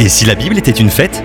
Et si la Bible était une fête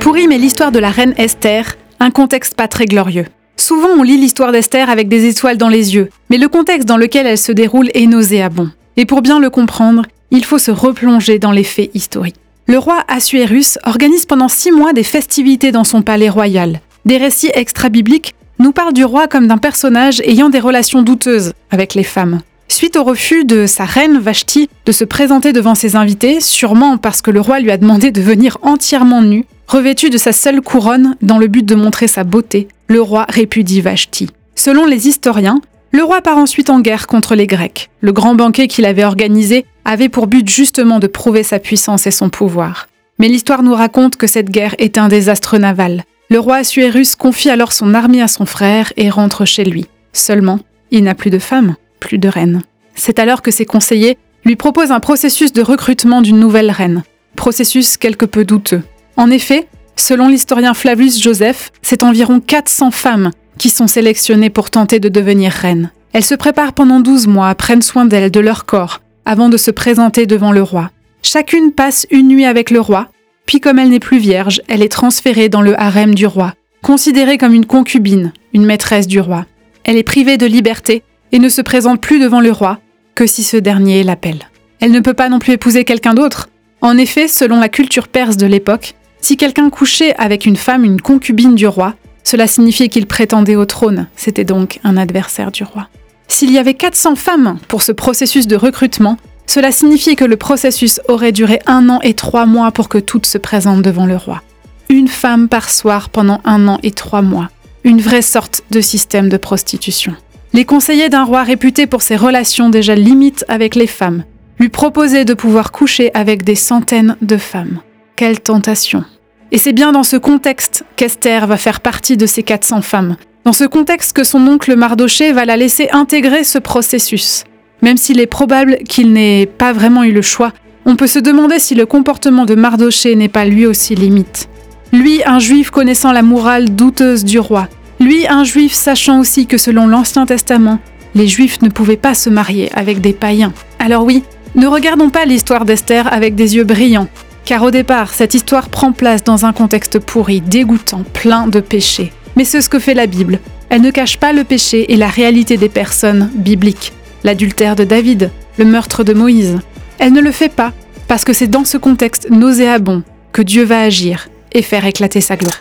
Pourim est l'histoire de la reine Esther, un contexte pas très glorieux. Souvent, on lit l'histoire d'Esther avec des étoiles dans les yeux, mais le contexte dans lequel elle se déroule est nauséabond. Et pour bien le comprendre, il faut se replonger dans les faits historiques. Le roi Assuérus organise pendant six mois des festivités dans son palais royal. Des récits extra-bibliques nous parlent du roi comme d'un personnage ayant des relations douteuses avec les femmes. Suite au refus de sa reine Vashti de se présenter devant ses invités, sûrement parce que le roi lui a demandé de venir entièrement nu, revêtu de sa seule couronne dans le but de montrer sa beauté, le roi répudie Vashti. Selon les historiens, le roi part ensuite en guerre contre les Grecs. Le grand banquet qu'il avait organisé avait pour but justement de prouver sa puissance et son pouvoir. Mais l'histoire nous raconte que cette guerre est un désastre naval. Le roi Assuérus confie alors son armée à son frère et rentre chez lui. Seulement, il n'a plus de femme plus de reine. C'est alors que ses conseillers lui proposent un processus de recrutement d'une nouvelle reine, processus quelque peu douteux. En effet, selon l'historien Flavius Joseph, c'est environ 400 femmes qui sont sélectionnées pour tenter de devenir reine. Elles se préparent pendant 12 mois, prennent soin d'elles, de leur corps, avant de se présenter devant le roi. Chacune passe une nuit avec le roi, puis comme elle n'est plus vierge, elle est transférée dans le harem du roi, considérée comme une concubine, une maîtresse du roi. Elle est privée de liberté et ne se présente plus devant le roi que si ce dernier l'appelle. Elle ne peut pas non plus épouser quelqu'un d'autre. En effet, selon la culture perse de l'époque, si quelqu'un couchait avec une femme, une concubine du roi, cela signifiait qu'il prétendait au trône, c'était donc un adversaire du roi. S'il y avait 400 femmes pour ce processus de recrutement, cela signifiait que le processus aurait duré un an et trois mois pour que toutes se présentent devant le roi. Une femme par soir pendant un an et trois mois. Une vraie sorte de système de prostitution. Les conseillers d'un roi réputé pour ses relations déjà limites avec les femmes lui proposaient de pouvoir coucher avec des centaines de femmes. Quelle tentation. Et c'est bien dans ce contexte qu'Esther va faire partie de ces 400 femmes. Dans ce contexte que son oncle Mardoché va la laisser intégrer ce processus. Même s'il est probable qu'il n'ait pas vraiment eu le choix, on peut se demander si le comportement de Mardoché n'est pas lui aussi limite. Lui, un juif connaissant la morale douteuse du roi, lui, un juif sachant aussi que selon l'Ancien Testament, les juifs ne pouvaient pas se marier avec des païens. Alors oui, ne regardons pas l'histoire d'Esther avec des yeux brillants, car au départ, cette histoire prend place dans un contexte pourri, dégoûtant, plein de péchés. Mais c'est ce que fait la Bible. Elle ne cache pas le péché et la réalité des personnes bibliques. L'adultère de David, le meurtre de Moïse. Elle ne le fait pas parce que c'est dans ce contexte nauséabond que Dieu va agir et faire éclater sa gloire.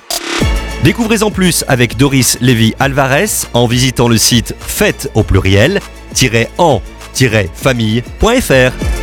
Découvrez en plus avec Doris Lévy Alvarez en visitant le site fête au pluriel-en-famille.fr.